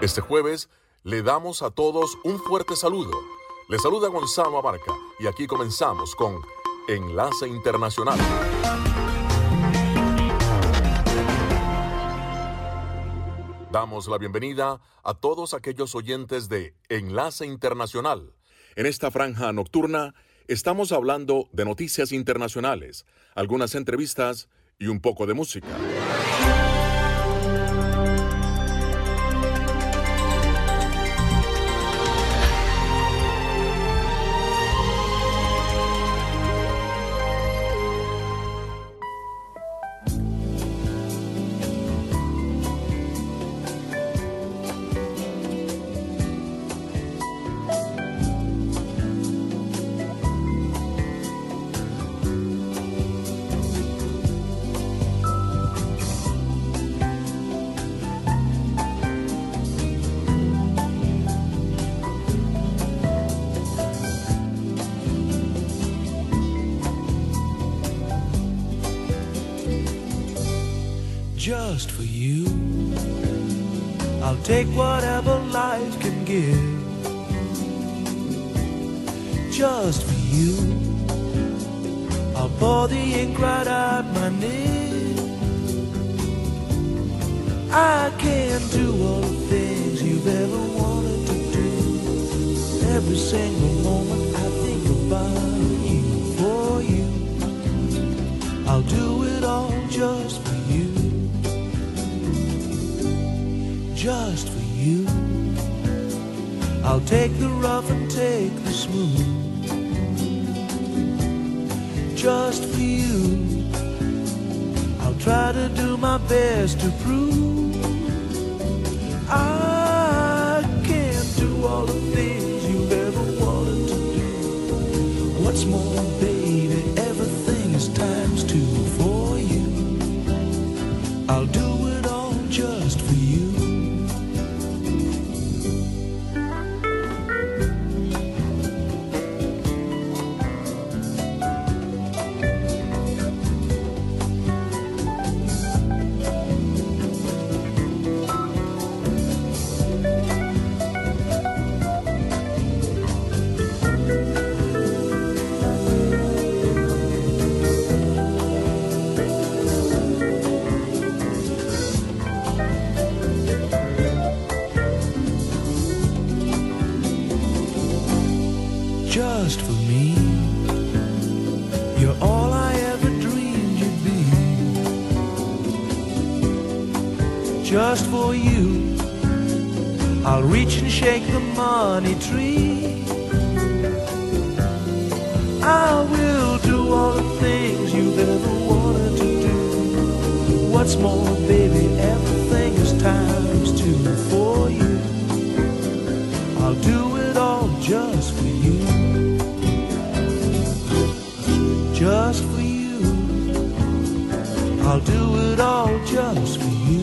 Este jueves le damos a todos un fuerte saludo. Le saluda Gonzalo Abarca y aquí comenzamos con Enlace Internacional. Damos la bienvenida a todos aquellos oyentes de Enlace Internacional. En esta franja nocturna estamos hablando de noticias internacionales, algunas entrevistas y un poco de música. Just for you. I'll take the rough and take the smooth. Just for you. I'll try to do my best to prove I money tree. I will do all the things you've ever wanted to do. What's more, baby, everything is times two for you. I'll do it all just for you. Just for you. I'll do it all just for you.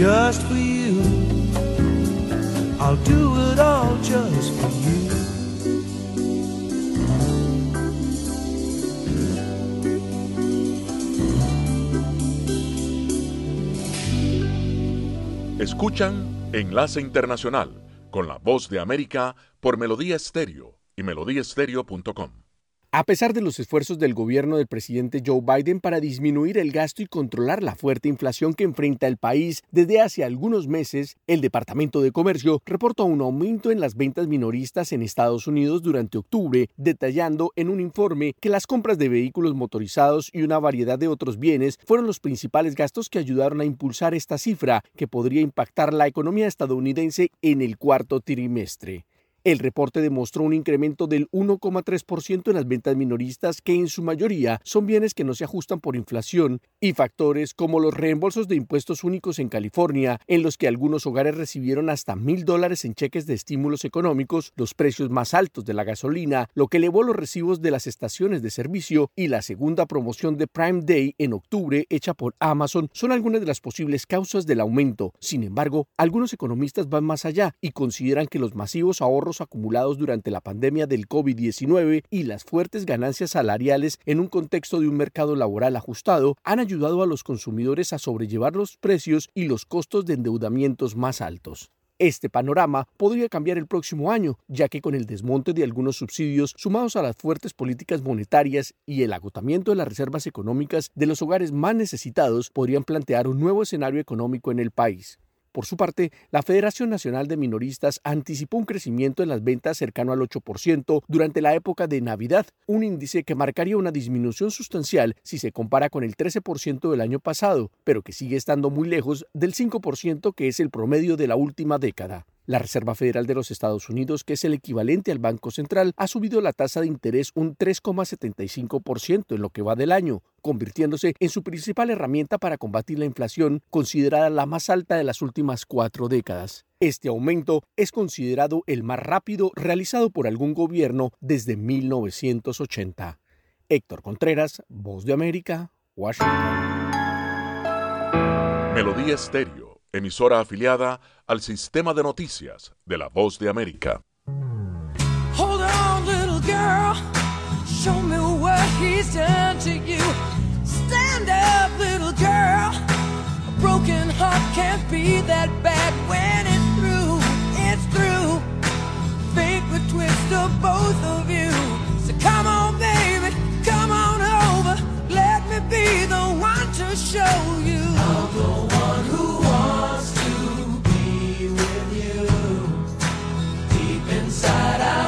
Just for you. Escuchan Enlace Internacional con la voz de América por Melodía Estéreo y melodíaestéreo.com. A pesar de los esfuerzos del gobierno del presidente Joe Biden para disminuir el gasto y controlar la fuerte inflación que enfrenta el país desde hace algunos meses, el Departamento de Comercio reportó un aumento en las ventas minoristas en Estados Unidos durante octubre, detallando en un informe que las compras de vehículos motorizados y una variedad de otros bienes fueron los principales gastos que ayudaron a impulsar esta cifra, que podría impactar la economía estadounidense en el cuarto trimestre. El reporte demostró un incremento del 1,3% en las ventas minoristas, que en su mayoría son bienes que no se ajustan por inflación, y factores como los reembolsos de impuestos únicos en California, en los que algunos hogares recibieron hasta mil dólares en cheques de estímulos económicos, los precios más altos de la gasolina, lo que elevó los recibos de las estaciones de servicio y la segunda promoción de Prime Day en octubre hecha por Amazon son algunas de las posibles causas del aumento. Sin embargo, algunos economistas van más allá y consideran que los masivos ahorros acumulados durante la pandemia del COVID-19 y las fuertes ganancias salariales en un contexto de un mercado laboral ajustado han ayudado a los consumidores a sobrellevar los precios y los costos de endeudamientos más altos. Este panorama podría cambiar el próximo año, ya que con el desmonte de algunos subsidios sumados a las fuertes políticas monetarias y el agotamiento de las reservas económicas de los hogares más necesitados podrían plantear un nuevo escenario económico en el país. Por su parte, la Federación Nacional de Minoristas anticipó un crecimiento en las ventas cercano al 8% durante la época de Navidad, un índice que marcaría una disminución sustancial si se compara con el 13% del año pasado, pero que sigue estando muy lejos del 5% que es el promedio de la última década. La Reserva Federal de los Estados Unidos, que es el equivalente al Banco Central, ha subido la tasa de interés un 3,75% en lo que va del año, convirtiéndose en su principal herramienta para combatir la inflación, considerada la más alta de las últimas cuatro décadas. Este aumento es considerado el más rápido realizado por algún gobierno desde 1980. Héctor Contreras, Voz de América, Washington. Melodía Estéreo emisora afiliada al sistema de noticias de la Voz de América. Hold on, little girl. Show me what he's done to you. Stand up, little girl. A broken heart can't be that bad when it's through. It's through. Fate would twist of both of you. So come on, baby, come on over. Let me be the one to show you. Inside, I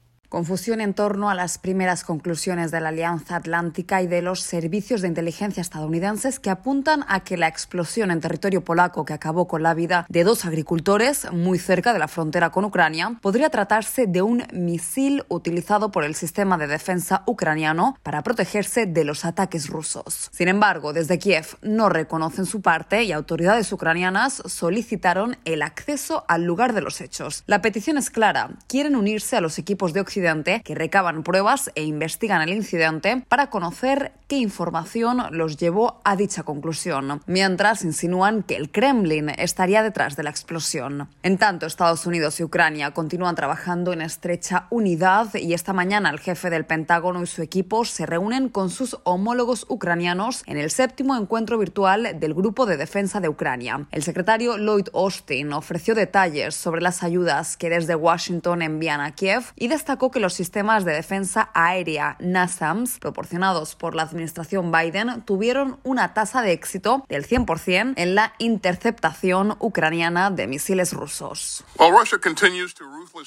Confusión en torno a las primeras conclusiones de la Alianza Atlántica y de los servicios de inteligencia estadounidenses que apuntan a que la explosión en territorio polaco que acabó con la vida de dos agricultores muy cerca de la frontera con Ucrania podría tratarse de un misil utilizado por el sistema de defensa ucraniano para protegerse de los ataques rusos. Sin embargo, desde Kiev no reconocen su parte y autoridades ucranianas solicitaron el acceso al lugar de los hechos. La petición es clara. Quieren unirse a los equipos de Occidente que recaban pruebas e investigan el incidente para conocer qué información los llevó a dicha conclusión, mientras insinúan que el Kremlin estaría detrás de la explosión. En tanto, Estados Unidos y Ucrania continúan trabajando en estrecha unidad y esta mañana el jefe del Pentágono y su equipo se reúnen con sus homólogos ucranianos en el séptimo encuentro virtual del Grupo de Defensa de Ucrania. El secretario Lloyd Austin ofreció detalles sobre las ayudas que desde Washington envían a Kiev y destacó que los sistemas de defensa aérea NASAMS proporcionados por la administración Biden tuvieron una tasa de éxito del 100% en la interceptación ucraniana de misiles rusos.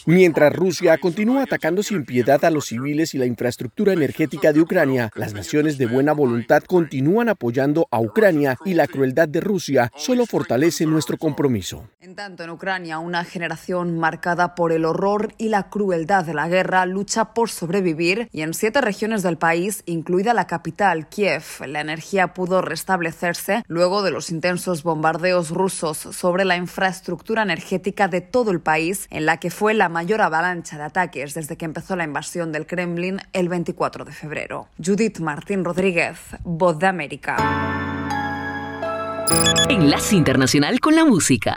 Mientras Rusia continúa atacando sin piedad a los civiles y la infraestructura energética de Ucrania, las naciones de buena voluntad continúan apoyando a Ucrania y la crueldad de Rusia solo fortalece nuestro compromiso. En tanto, en Ucrania, una generación marcada por el horror y la crueldad de la guerra lucha por sobrevivir y en siete regiones del país, incluida la capital, Kiev, la energía pudo restablecerse luego de los intensos bombardeos rusos sobre la infraestructura energética de todo el país, en la que fue la mayor avalancha de ataques desde que empezó la invasión del Kremlin el 24 de febrero. Judith Martín Rodríguez, Voz de América. Enlace Internacional con la Música.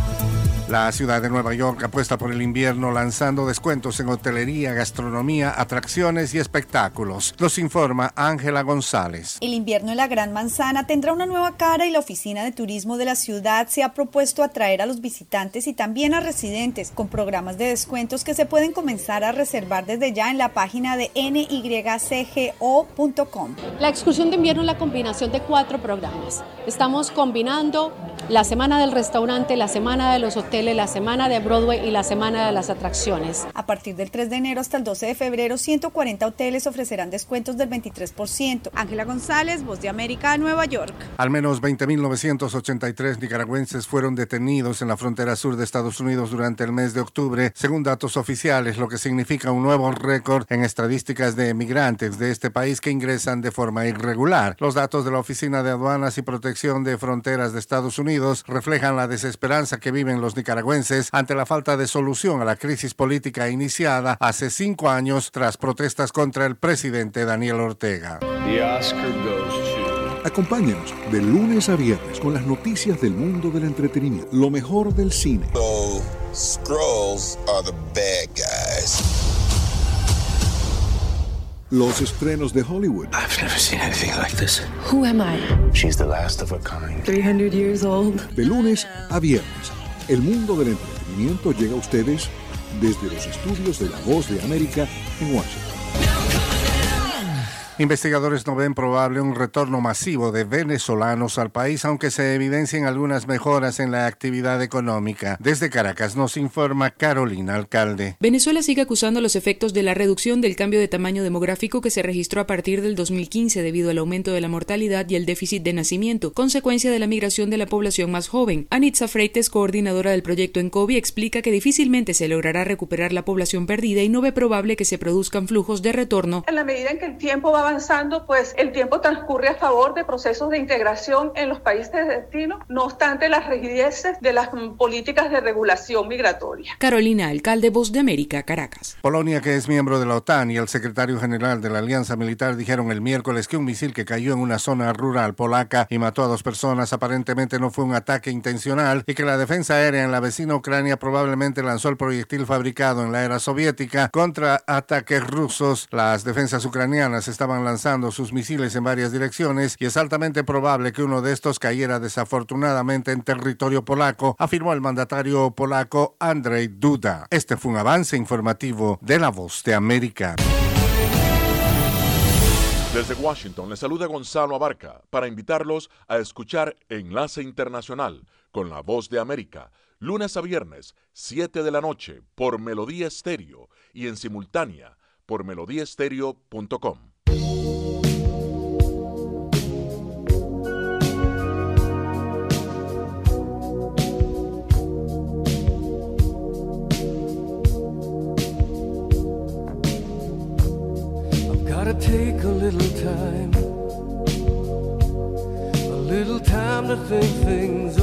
La ciudad de Nueva York apuesta por el invierno lanzando descuentos en hotelería, gastronomía, atracciones y espectáculos. Los informa Ángela González. El invierno en la Gran Manzana tendrá una nueva cara y la Oficina de Turismo de la ciudad se ha propuesto atraer a los visitantes y también a residentes con programas de descuentos que se pueden comenzar a reservar desde ya en la página de nycgo.com. La excursión de invierno es la combinación de cuatro programas. Estamos combinando la semana del restaurante, la semana de los hoteles, la semana de Broadway y la semana de las atracciones. A partir del 3 de enero hasta el 12 de febrero, 140 hoteles ofrecerán descuentos del 23%. Ángela González, Voz de América, Nueva York. Al menos 20.983 nicaragüenses fueron detenidos en la frontera sur de Estados Unidos durante el mes de octubre, según datos oficiales, lo que significa un nuevo récord en estadísticas de emigrantes de este país que ingresan de forma irregular. Los datos de la Oficina de Aduanas y Protección de Fronteras de Estados Unidos reflejan la desesperanza que viven los nicaragüenses ante la falta de solución a la crisis política iniciada hace cinco años tras protestas contra el presidente Daniel Ortega. Acompáñenos de lunes a viernes con las noticias del mundo del entretenimiento, lo mejor del cine. Los estrenos de Hollywood. I've never seen anything like this. Who am I? She's the last of a kind. 300 years old. De lunes a viernes el mundo del entretenimiento llega a ustedes desde los estudios de La Voz de América en Washington. Investigadores no ven probable un retorno masivo de venezolanos al país, aunque se evidencien algunas mejoras en la actividad económica. Desde Caracas nos informa Carolina Alcalde. Venezuela sigue acusando los efectos de la reducción del cambio de tamaño demográfico que se registró a partir del 2015 debido al aumento de la mortalidad y el déficit de nacimiento, consecuencia de la migración de la población más joven. Anitza Freites, coordinadora del proyecto en COVID, explica que difícilmente se logrará recuperar la población perdida y no ve probable que se produzcan flujos de retorno. En la medida en que el tiempo va avanzando, pues el tiempo transcurre a favor de procesos de integración en los países de destino, no obstante las rigideces de las políticas de regulación migratoria. Carolina, alcalde Voz de América, Caracas. Polonia, que es miembro de la OTAN, y el secretario general de la Alianza Militar dijeron el miércoles que un misil que cayó en una zona rural polaca y mató a dos personas aparentemente no fue un ataque intencional y que la defensa aérea en la vecina Ucrania probablemente lanzó el proyectil fabricado en la era soviética contra ataques rusos. Las defensas ucranianas estaban lanzando sus misiles en varias direcciones y es altamente probable que uno de estos cayera desafortunadamente en territorio polaco, afirmó el mandatario polaco Andrzej Duda. Este fue un avance informativo de La Voz de América. Desde Washington le saluda Gonzalo Abarca para invitarlos a escuchar Enlace Internacional con la Voz de América, lunes a viernes, 7 de la noche, por Melodía Estéreo y en simultánea por melodíaestéreo.com. take a little time, a little time to think things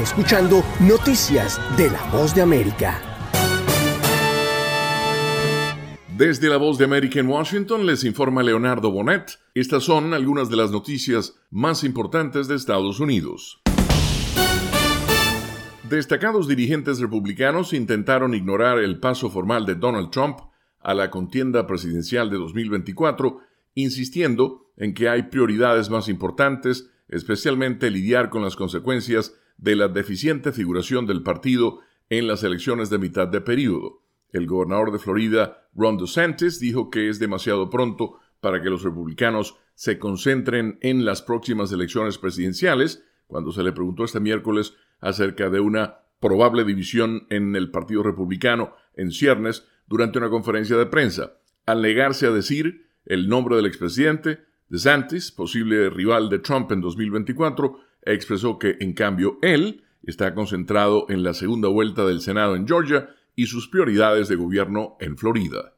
Escuchando Noticias de la Voz de América. Desde la voz de América en Washington les informa Leonardo Bonet. Estas son algunas de las noticias más importantes de Estados Unidos. Destacados dirigentes republicanos intentaron ignorar el paso formal de Donald Trump a la contienda presidencial de 2024, insistiendo en que hay prioridades más importantes, especialmente lidiar con las consecuencias de la deficiente figuración del partido en las elecciones de mitad de periodo. El gobernador de Florida, Ron DeSantis, dijo que es demasiado pronto para que los republicanos se concentren en las próximas elecciones presidenciales, cuando se le preguntó este miércoles acerca de una probable división en el Partido Republicano en ciernes durante una conferencia de prensa. Al negarse a decir el nombre del expresidente, DeSantis, posible rival de Trump en 2024, expresó que, en cambio, él está concentrado en la segunda vuelta del Senado en Georgia y sus prioridades de gobierno en Florida.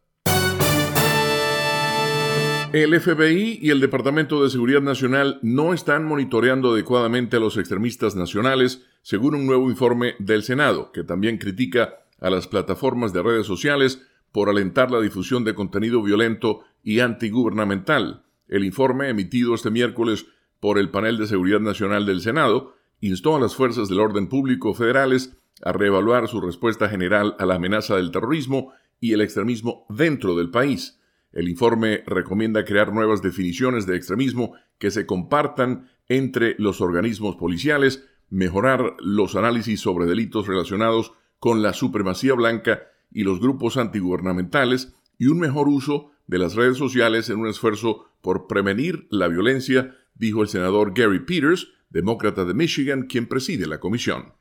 El FBI y el Departamento de Seguridad Nacional no están monitoreando adecuadamente a los extremistas nacionales, según un nuevo informe del Senado, que también critica a las plataformas de redes sociales por alentar la difusión de contenido violento y antigubernamental. El informe, emitido este miércoles por el Panel de Seguridad Nacional del Senado, instó a las fuerzas del orden público federales a reevaluar su respuesta general a la amenaza del terrorismo y el extremismo dentro del país. El informe recomienda crear nuevas definiciones de extremismo que se compartan entre los organismos policiales, mejorar los análisis sobre delitos relacionados con la supremacía blanca y los grupos antigubernamentales y un mejor uso de las redes sociales en un esfuerzo por prevenir la violencia, dijo el senador Gary Peters, demócrata de Michigan, quien preside la comisión.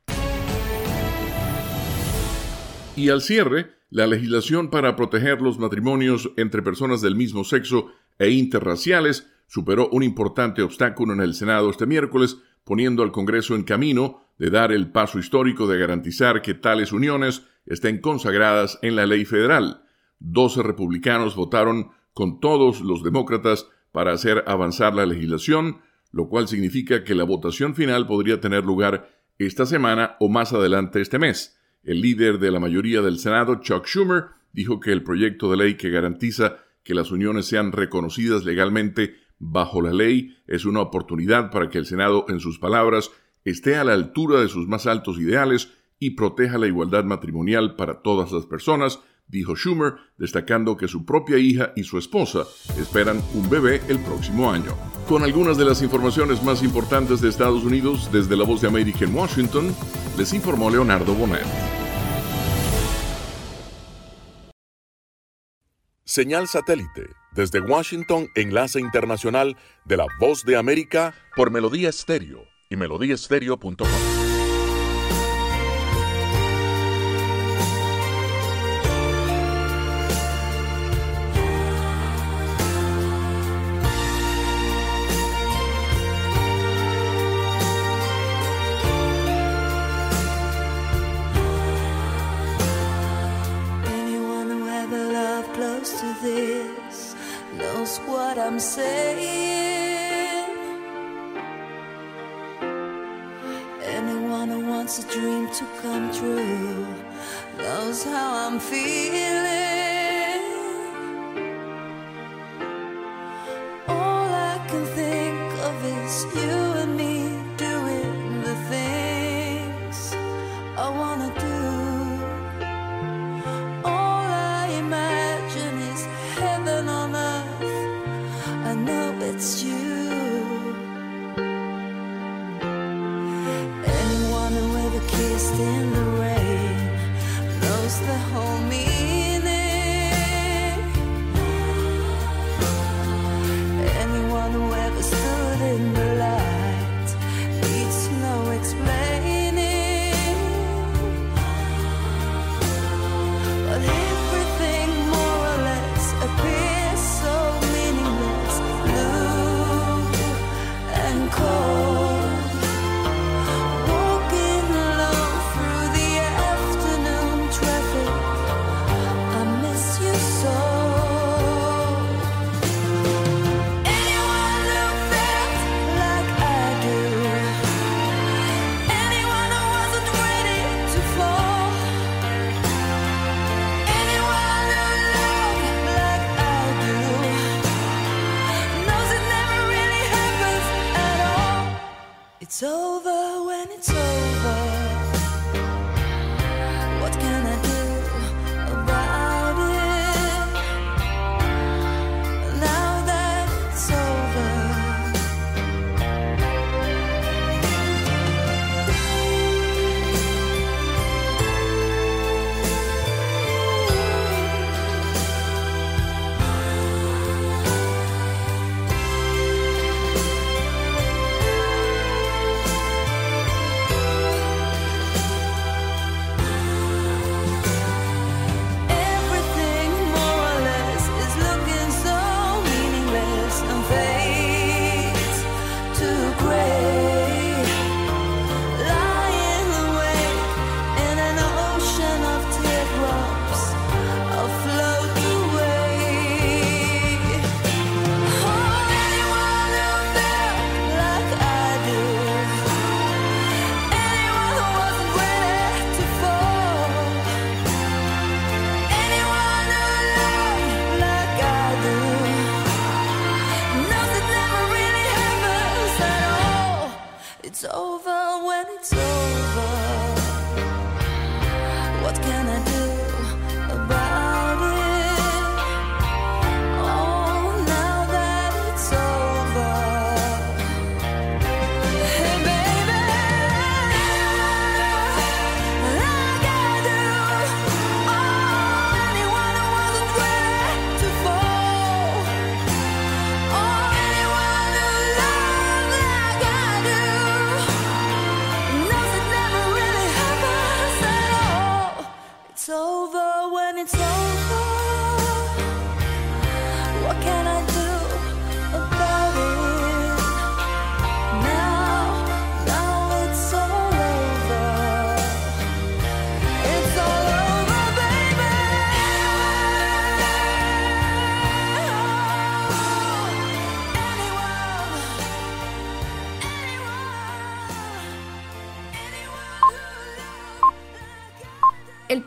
Y al cierre, la legislación para proteger los matrimonios entre personas del mismo sexo e interraciales superó un importante obstáculo en el Senado este miércoles, poniendo al Congreso en camino de dar el paso histórico de garantizar que tales uniones estén consagradas en la ley federal. Doce republicanos votaron con todos los demócratas para hacer avanzar la legislación, lo cual significa que la votación final podría tener lugar esta semana o más adelante este mes. El líder de la mayoría del Senado, Chuck Schumer, dijo que el proyecto de ley que garantiza que las uniones sean reconocidas legalmente bajo la ley es una oportunidad para que el Senado, en sus palabras, esté a la altura de sus más altos ideales y proteja la igualdad matrimonial para todas las personas, dijo Schumer, destacando que su propia hija y su esposa esperan un bebé el próximo año. Con algunas de las informaciones más importantes de Estados Unidos desde la voz de América en Washington, les informó Leonardo Bonet. Señal satélite desde Washington, enlace internacional de la voz de América por Melodía Estéreo y melodíaestéreo.com. saying. Anyone who wants a dream to come true knows how I'm feeling. in the rain, those that hold me.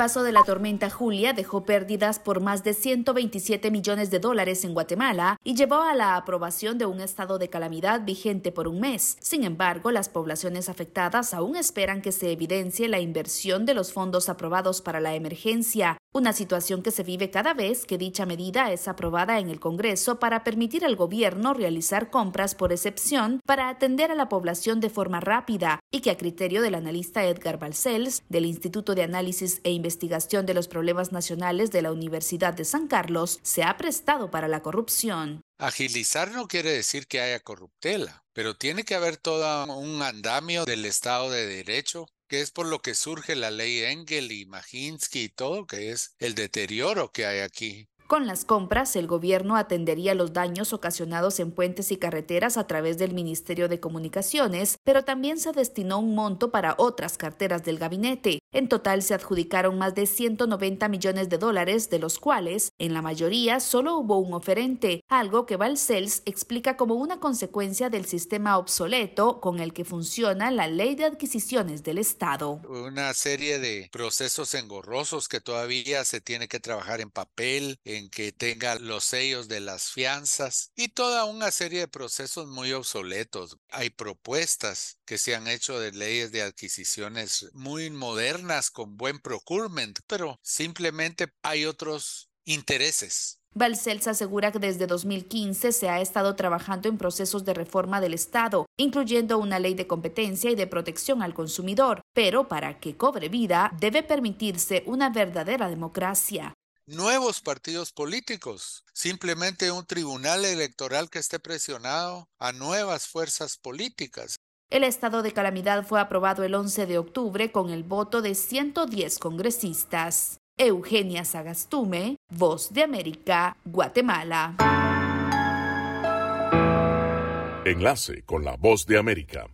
Paso de la tormenta Julia dejó pérdidas por más de 127 millones de dólares en Guatemala y llevó a la aprobación de un estado de calamidad vigente por un mes. Sin embargo, las poblaciones afectadas aún esperan que se evidencie la inversión de los fondos aprobados para la emergencia, una situación que se vive cada vez que dicha medida es aprobada en el Congreso para permitir al gobierno realizar compras por excepción para atender a la población de forma rápida y que a criterio del analista Edgar Balcells del Instituto de Análisis e Investigación de los Problemas Nacionales de la Universidad de San Carlos se ha prestado para la corrupción. Agilizar no quiere decir que haya corruptela, pero tiene que haber todo un andamio del Estado de Derecho que es por lo que surge la ley Engel y Majinsky y todo, que es el deterioro que hay aquí. Con las compras, el gobierno atendería los daños ocasionados en puentes y carreteras a través del Ministerio de Comunicaciones, pero también se destinó un monto para otras carteras del gabinete. En total se adjudicaron más de 190 millones de dólares, de los cuales, en la mayoría, solo hubo un oferente, algo que Valcels explica como una consecuencia del sistema obsoleto con el que funciona la ley de adquisiciones del Estado. Una serie de procesos engorrosos que todavía se tiene que trabajar en papel, en que tenga los sellos de las fianzas y toda una serie de procesos muy obsoletos. Hay propuestas que se han hecho de leyes de adquisiciones muy modernas con buen procurement, pero simplemente hay otros intereses. Balcells asegura que desde 2015 se ha estado trabajando en procesos de reforma del Estado, incluyendo una ley de competencia y de protección al consumidor, pero para que cobre vida debe permitirse una verdadera democracia nuevos partidos políticos, simplemente un tribunal electoral que esté presionado a nuevas fuerzas políticas. El estado de calamidad fue aprobado el 11 de octubre con el voto de 110 congresistas. Eugenia Sagastume, Voz de América, Guatemala. Enlace con la Voz de América.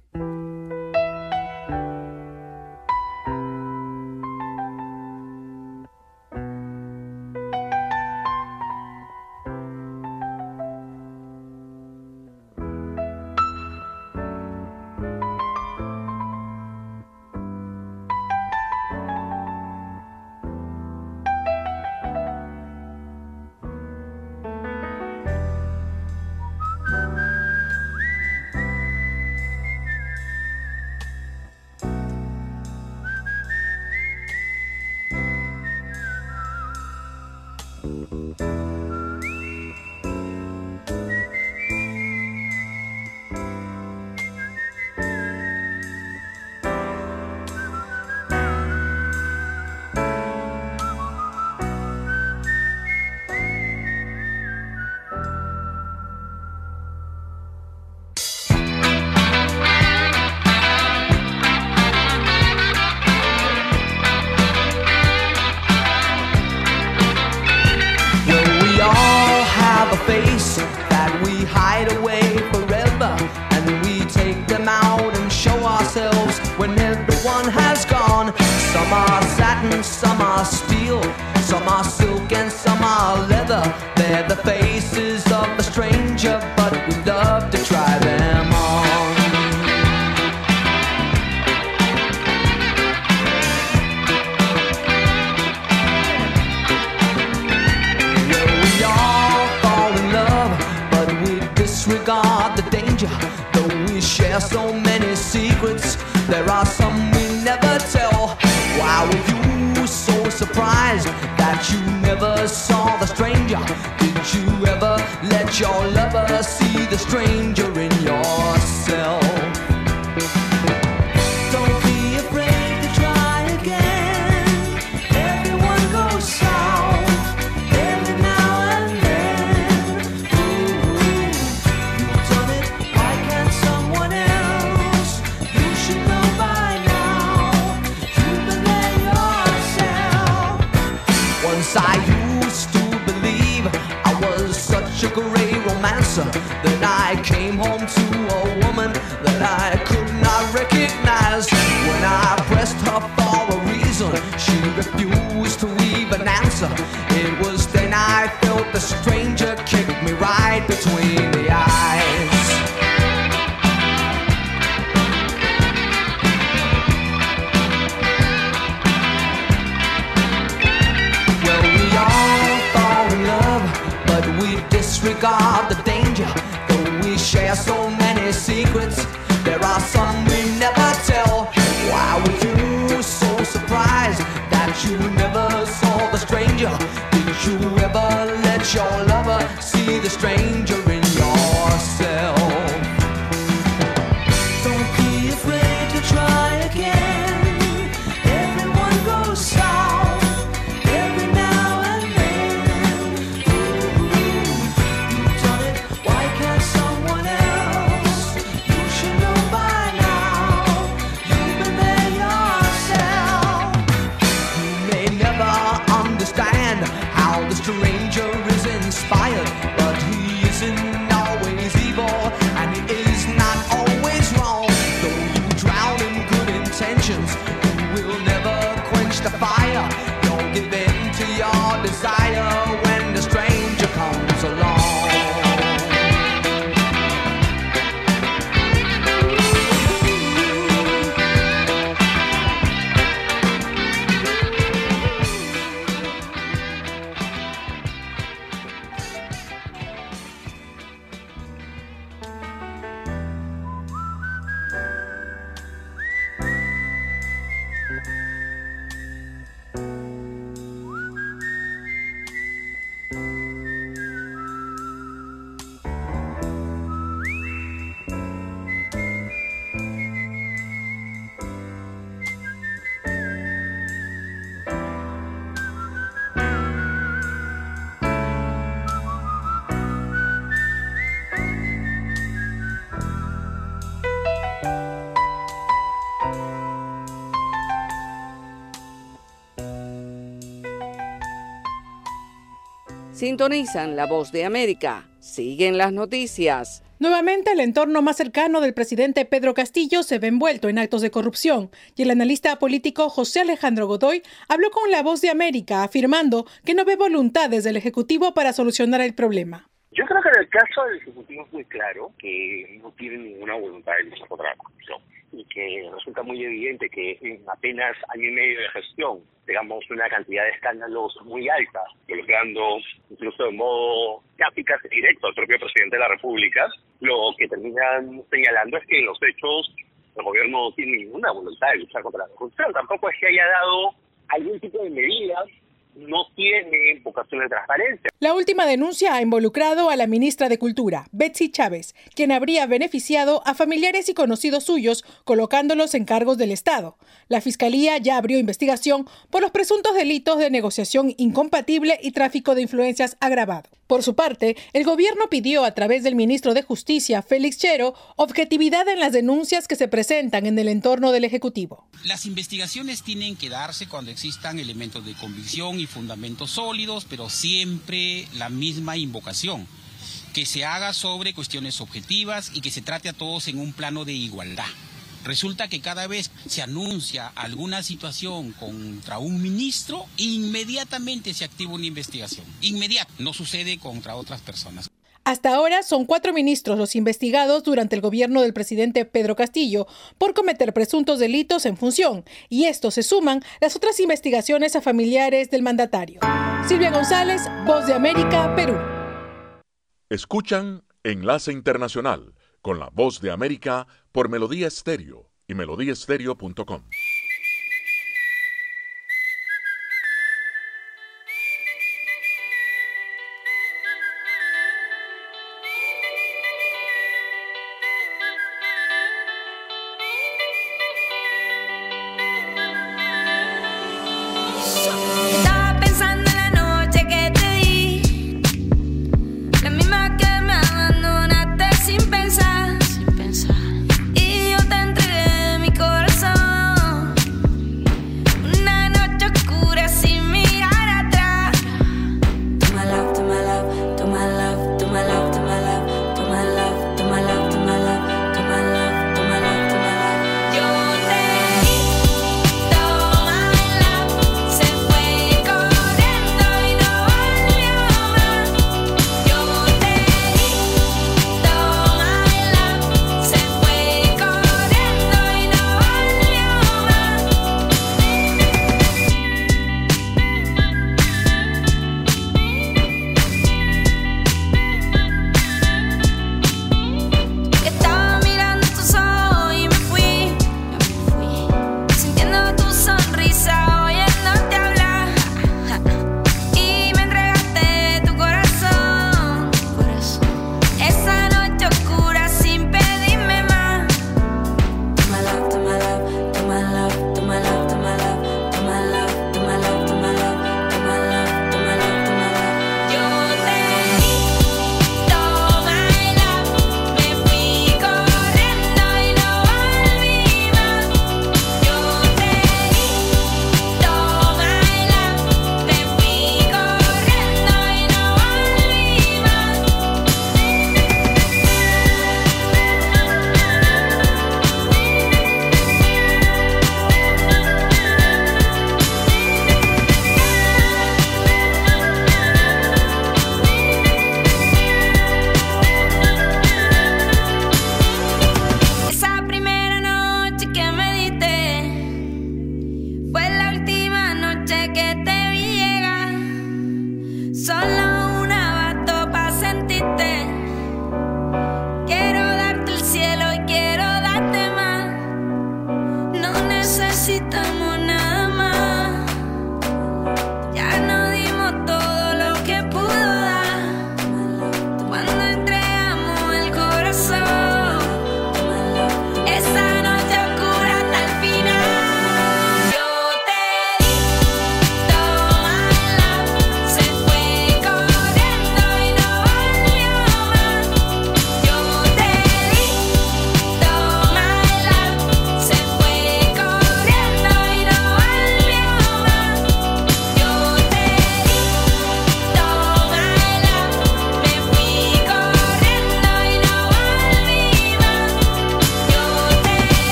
There are so many secrets, there are some we never tell. Why were you so surprised that you never saw the stranger? Did you ever let your lover see the stranger in yourself? that I came home to a woman that I could not recognize. When I pressed her for a reason, she refused to even answer. It was then I felt the strain. So many secrets, there are some we never tell. Why were you so surprised that you never saw the stranger? Did you ever let your lover see the stranger Sintonizan la voz de América. Siguen las noticias. Nuevamente, el entorno más cercano del presidente Pedro Castillo se ve envuelto en actos de corrupción y el analista político José Alejandro Godoy habló con La Voz de América afirmando que no ve voluntades del Ejecutivo para solucionar el problema. Yo creo que en el caso del Ejecutivo es muy claro que no tiene ninguna voluntad de luchar contra la corrupción y que resulta muy evidente que en apenas año y medio de gestión digamos una cantidad de escándalos muy alta, involucrando incluso de modo eficaz directo al propio presidente de la República, lo que terminan señalando es que en los hechos el gobierno no tiene ninguna voluntad de luchar contra la corrupción, tampoco es que haya dado algún tipo de medidas no tiene vocación de transparencia. La última denuncia ha involucrado a la ministra de Cultura, Betsy Chávez, quien habría beneficiado a familiares y conocidos suyos colocándolos en cargos del Estado. La Fiscalía ya abrió investigación por los presuntos delitos de negociación incompatible y tráfico de influencias agravado. Por su parte, el gobierno pidió a través del ministro de Justicia, Félix Chero, objetividad en las denuncias que se presentan en el entorno del Ejecutivo. Las investigaciones tienen que darse cuando existan elementos de convicción y fundamentos sólidos, pero siempre la misma invocación, que se haga sobre cuestiones objetivas y que se trate a todos en un plano de igualdad. Resulta que cada vez se anuncia alguna situación contra un ministro, inmediatamente se activa una investigación. Inmediato. No sucede contra otras personas. Hasta ahora son cuatro ministros los investigados durante el gobierno del presidente Pedro Castillo por cometer presuntos delitos en función, y esto se suman las otras investigaciones a familiares del mandatario. Silvia González, Voz de América, Perú. Escuchan Enlace Internacional con la Voz de América por Melodía Estéreo y melodíaestéreo.com.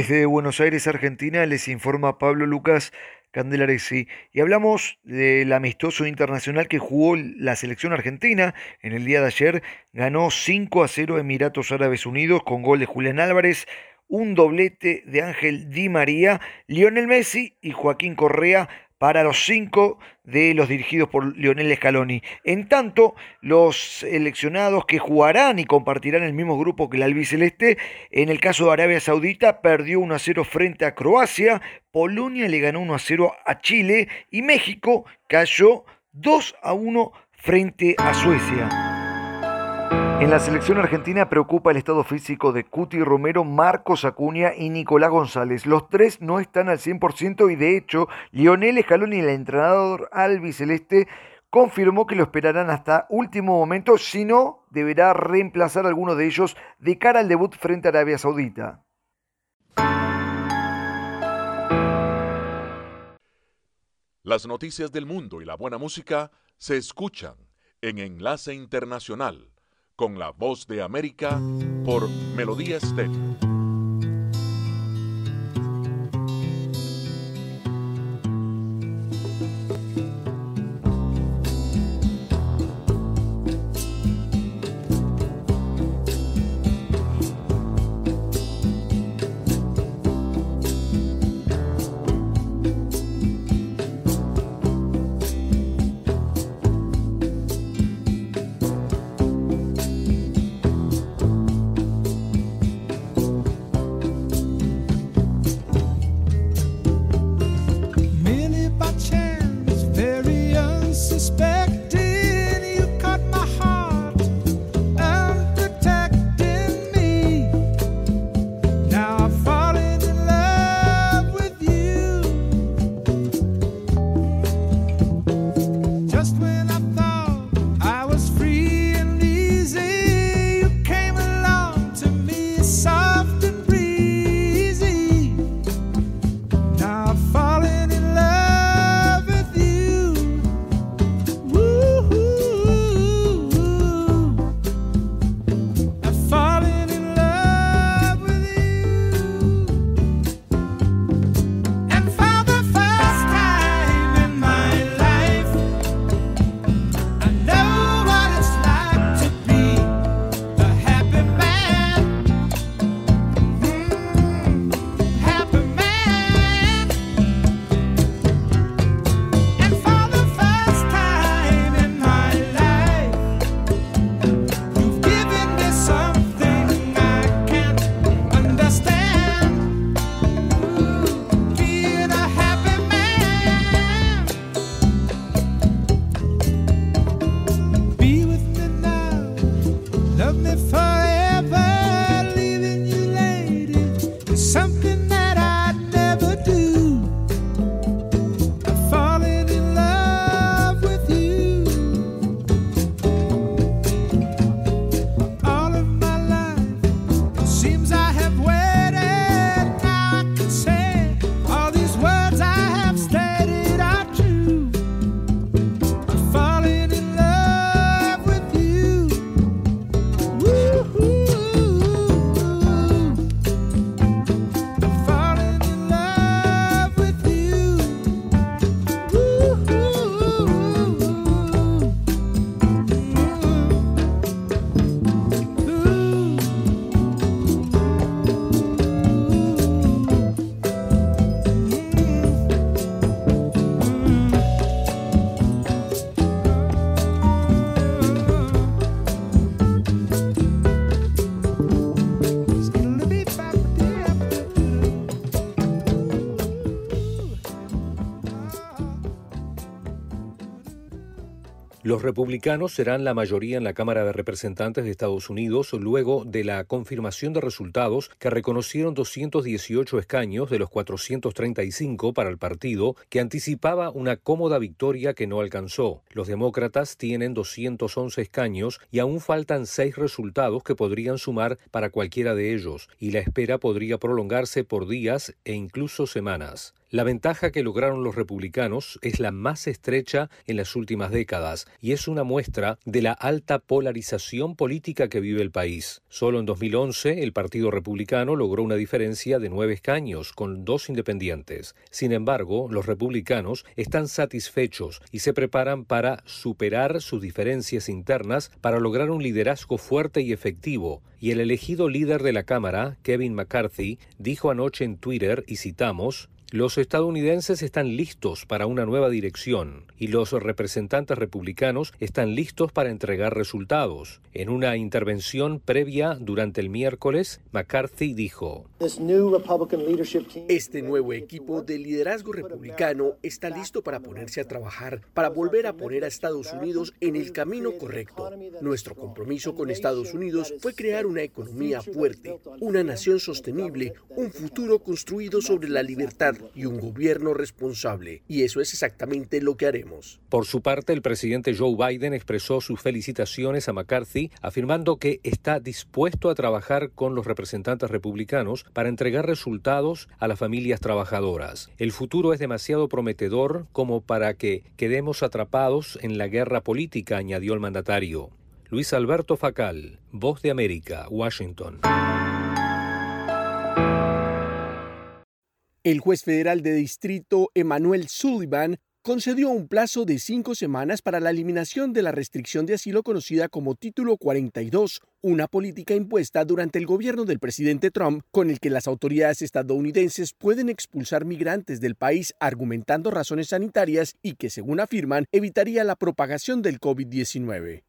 Desde Buenos Aires, Argentina, les informa Pablo Lucas Candelaresi y hablamos del amistoso internacional que jugó la selección argentina en el día de ayer. Ganó 5 a 0 Emiratos Árabes Unidos con gol de Julián Álvarez, un doblete de Ángel Di María, Lionel Messi y Joaquín Correa para los cinco de los dirigidos por Lionel Scaloni. En tanto, los seleccionados que jugarán y compartirán el mismo grupo que el albiceleste, en el caso de Arabia Saudita, perdió 1 a 0 frente a Croacia, Polonia le ganó 1 a 0 a Chile y México cayó 2 a 1 frente a Suecia. En la selección argentina preocupa el estado físico de Cuti Romero, Marcos Acuña y Nicolás González. Los tres no están al 100% y de hecho Lionel Scaloni, el entrenador albiceleste, confirmó que lo esperarán hasta último momento, si no, deberá reemplazar a alguno de ellos de cara al debut frente a Arabia Saudita. Las noticias del mundo y la buena música se escuchan en Enlace Internacional con la voz de América por Melodía Estéreo. Los republicanos serán la mayoría en la Cámara de Representantes de Estados Unidos luego de la confirmación de resultados que reconocieron 218 escaños de los 435 para el partido, que anticipaba una cómoda victoria que no alcanzó. Los demócratas tienen 211 escaños y aún faltan seis resultados que podrían sumar para cualquiera de ellos, y la espera podría prolongarse por días e incluso semanas. La ventaja que lograron los republicanos es la más estrecha en las últimas décadas y es una muestra de la alta polarización política que vive el país. Solo en 2011 el Partido Republicano logró una diferencia de nueve escaños con dos independientes. Sin embargo, los republicanos están satisfechos y se preparan para superar sus diferencias internas para lograr un liderazgo fuerte y efectivo. Y el elegido líder de la Cámara, Kevin McCarthy, dijo anoche en Twitter, y citamos, los estadounidenses están listos para una nueva dirección y los representantes republicanos están listos para entregar resultados. En una intervención previa durante el miércoles, McCarthy dijo, Este nuevo equipo de liderazgo republicano está listo para ponerse a trabajar, para volver a poner a Estados Unidos en el camino correcto. Nuestro compromiso con Estados Unidos fue crear una economía fuerte, una nación sostenible, un futuro construido sobre la libertad y un gobierno responsable. Y eso es exactamente lo que haremos. Por su parte, el presidente Joe Biden expresó sus felicitaciones a McCarthy, afirmando que está dispuesto a trabajar con los representantes republicanos para entregar resultados a las familias trabajadoras. El futuro es demasiado prometedor como para que quedemos atrapados en la guerra política, añadió el mandatario. Luis Alberto Facal, Voz de América, Washington. El juez federal de distrito Emmanuel Sullivan concedió un plazo de cinco semanas para la eliminación de la restricción de asilo conocida como Título 42, una política impuesta durante el gobierno del presidente Trump con el que las autoridades estadounidenses pueden expulsar migrantes del país argumentando razones sanitarias y que, según afirman, evitaría la propagación del COVID-19.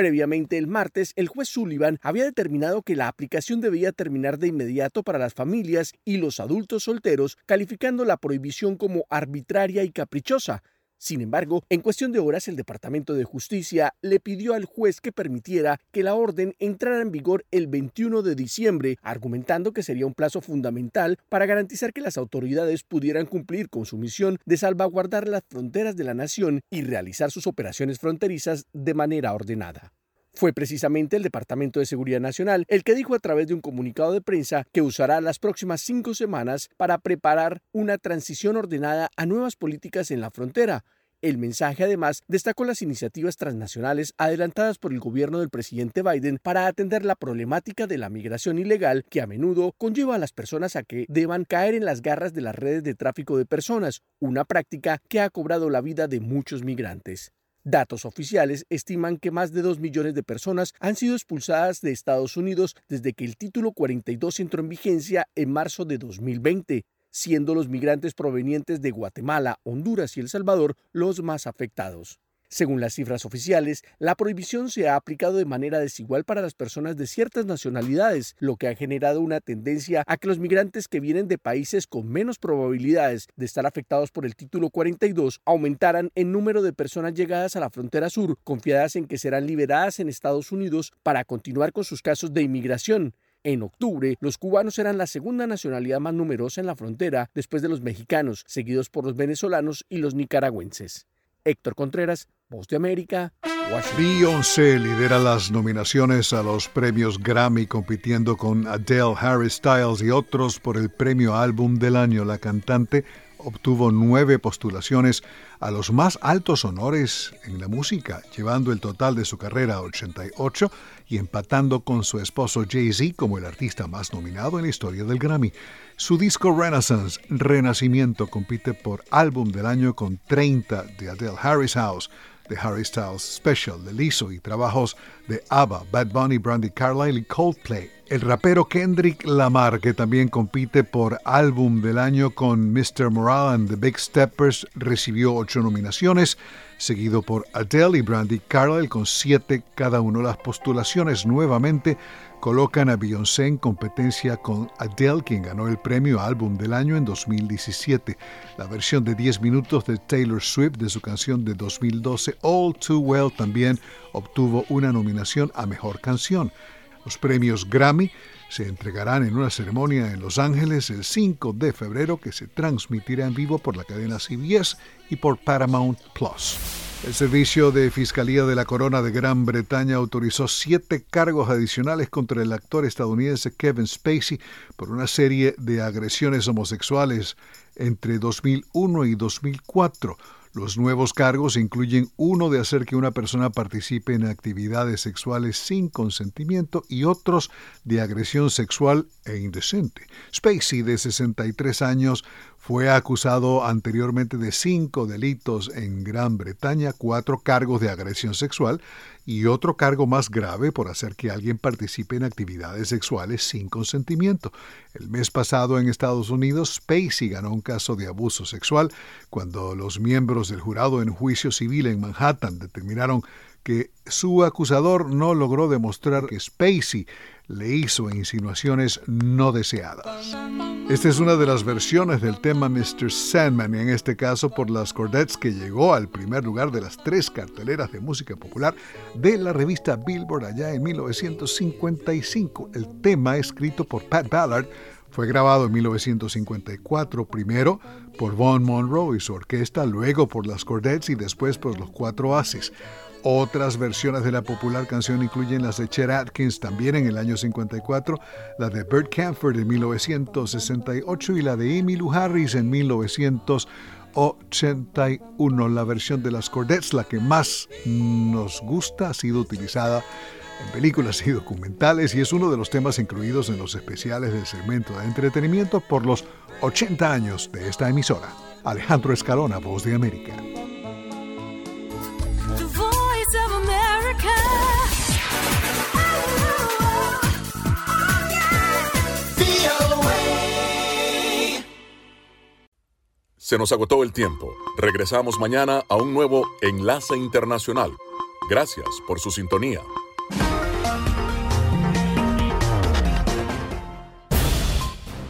Previamente el martes, el juez Sullivan había determinado que la aplicación debía terminar de inmediato para las familias y los adultos solteros, calificando la prohibición como arbitraria y caprichosa. Sin embargo, en cuestión de horas el Departamento de Justicia le pidió al juez que permitiera que la orden entrara en vigor el 21 de diciembre, argumentando que sería un plazo fundamental para garantizar que las autoridades pudieran cumplir con su misión de salvaguardar las fronteras de la nación y realizar sus operaciones fronterizas de manera ordenada. Fue precisamente el Departamento de Seguridad Nacional el que dijo a través de un comunicado de prensa que usará las próximas cinco semanas para preparar una transición ordenada a nuevas políticas en la frontera. El mensaje además destacó las iniciativas transnacionales adelantadas por el gobierno del presidente Biden para atender la problemática de la migración ilegal que a menudo conlleva a las personas a que deban caer en las garras de las redes de tráfico de personas, una práctica que ha cobrado la vida de muchos migrantes. Datos oficiales estiman que más de 2 millones de personas han sido expulsadas de Estados Unidos desde que el título 42 entró en vigencia en marzo de 2020, siendo los migrantes provenientes de Guatemala, Honduras y El Salvador los más afectados. Según las cifras oficiales, la prohibición se ha aplicado de manera desigual para las personas de ciertas nacionalidades, lo que ha generado una tendencia a que los migrantes que vienen de países con menos probabilidades de estar afectados por el título 42 aumentaran en número de personas llegadas a la frontera sur, confiadas en que serán liberadas en Estados Unidos para continuar con sus casos de inmigración. En octubre, los cubanos eran la segunda nacionalidad más numerosa en la frontera después de los mexicanos, seguidos por los venezolanos y los nicaragüenses. Héctor Contreras, Voz de América, Washington. Beyoncé lidera las nominaciones a los premios Grammy compitiendo con Adele, Harry Styles y otros por el premio Álbum del Año. La cantante obtuvo nueve postulaciones a los más altos honores en la música, llevando el total de su carrera a 88 y empatando con su esposo Jay-Z como el artista más nominado en la historia del Grammy. Su disco Renaissance, Renacimiento, compite por álbum del año con 30 de Adele Harris House, Harry Styles Special de Lizzo y trabajos de ABBA, Bad Bunny, Brandy Carlile y Coldplay. El rapero Kendrick Lamar, que también compite por álbum del año con Mr. Morale and the Big Steppers, recibió ocho nominaciones. seguido por Adele y Brandy Carlile con siete cada uno. Las postulaciones nuevamente colocan a Beyoncé en competencia con Adele, quien ganó el premio Álbum del Año en 2017. La versión de 10 minutos de Taylor Swift de su canción de 2012, All Too Well, también obtuvo una nominación a Mejor Canción. Los premios Grammy se entregarán en una ceremonia en Los Ángeles el 5 de febrero que se transmitirá en vivo por la cadena CBS y por Paramount Plus. El Servicio de Fiscalía de la Corona de Gran Bretaña autorizó siete cargos adicionales contra el actor estadounidense Kevin Spacey por una serie de agresiones homosexuales entre 2001 y 2004. Los nuevos cargos incluyen uno de hacer que una persona participe en actividades sexuales sin consentimiento y otros de agresión sexual e indecente. Spacey, de 63 años, fue acusado anteriormente de cinco delitos en Gran Bretaña, cuatro cargos de agresión sexual y otro cargo más grave por hacer que alguien participe en actividades sexuales sin consentimiento. El mes pasado en Estados Unidos, Spacey ganó un caso de abuso sexual cuando los miembros del jurado en juicio civil en Manhattan determinaron que su acusador no logró demostrar que Spacey le hizo insinuaciones no deseadas. Esta es una de las versiones del tema Mr. Sandman, en este caso por las Cordettes, que llegó al primer lugar de las tres carteleras de música popular de la revista Billboard allá en 1955. El tema, escrito por Pat Ballard, fue grabado en 1954, primero por Von Monroe y su orquesta, luego por las Cordettes y después por los Cuatro Ases. Otras versiones de la popular canción incluyen las de Chet Atkins también en el año 54, la de Bert Camford en 1968 y la de Emmylou Harris en 1981. La versión de las Cordettes, la que más nos gusta, ha sido utilizada en películas y documentales y es uno de los temas incluidos en los especiales del segmento de entretenimiento por los 80 años de esta emisora. Alejandro Escalona, Voz de América. Se nos agotó el tiempo. Regresamos mañana a un nuevo Enlace Internacional. Gracias por su sintonía.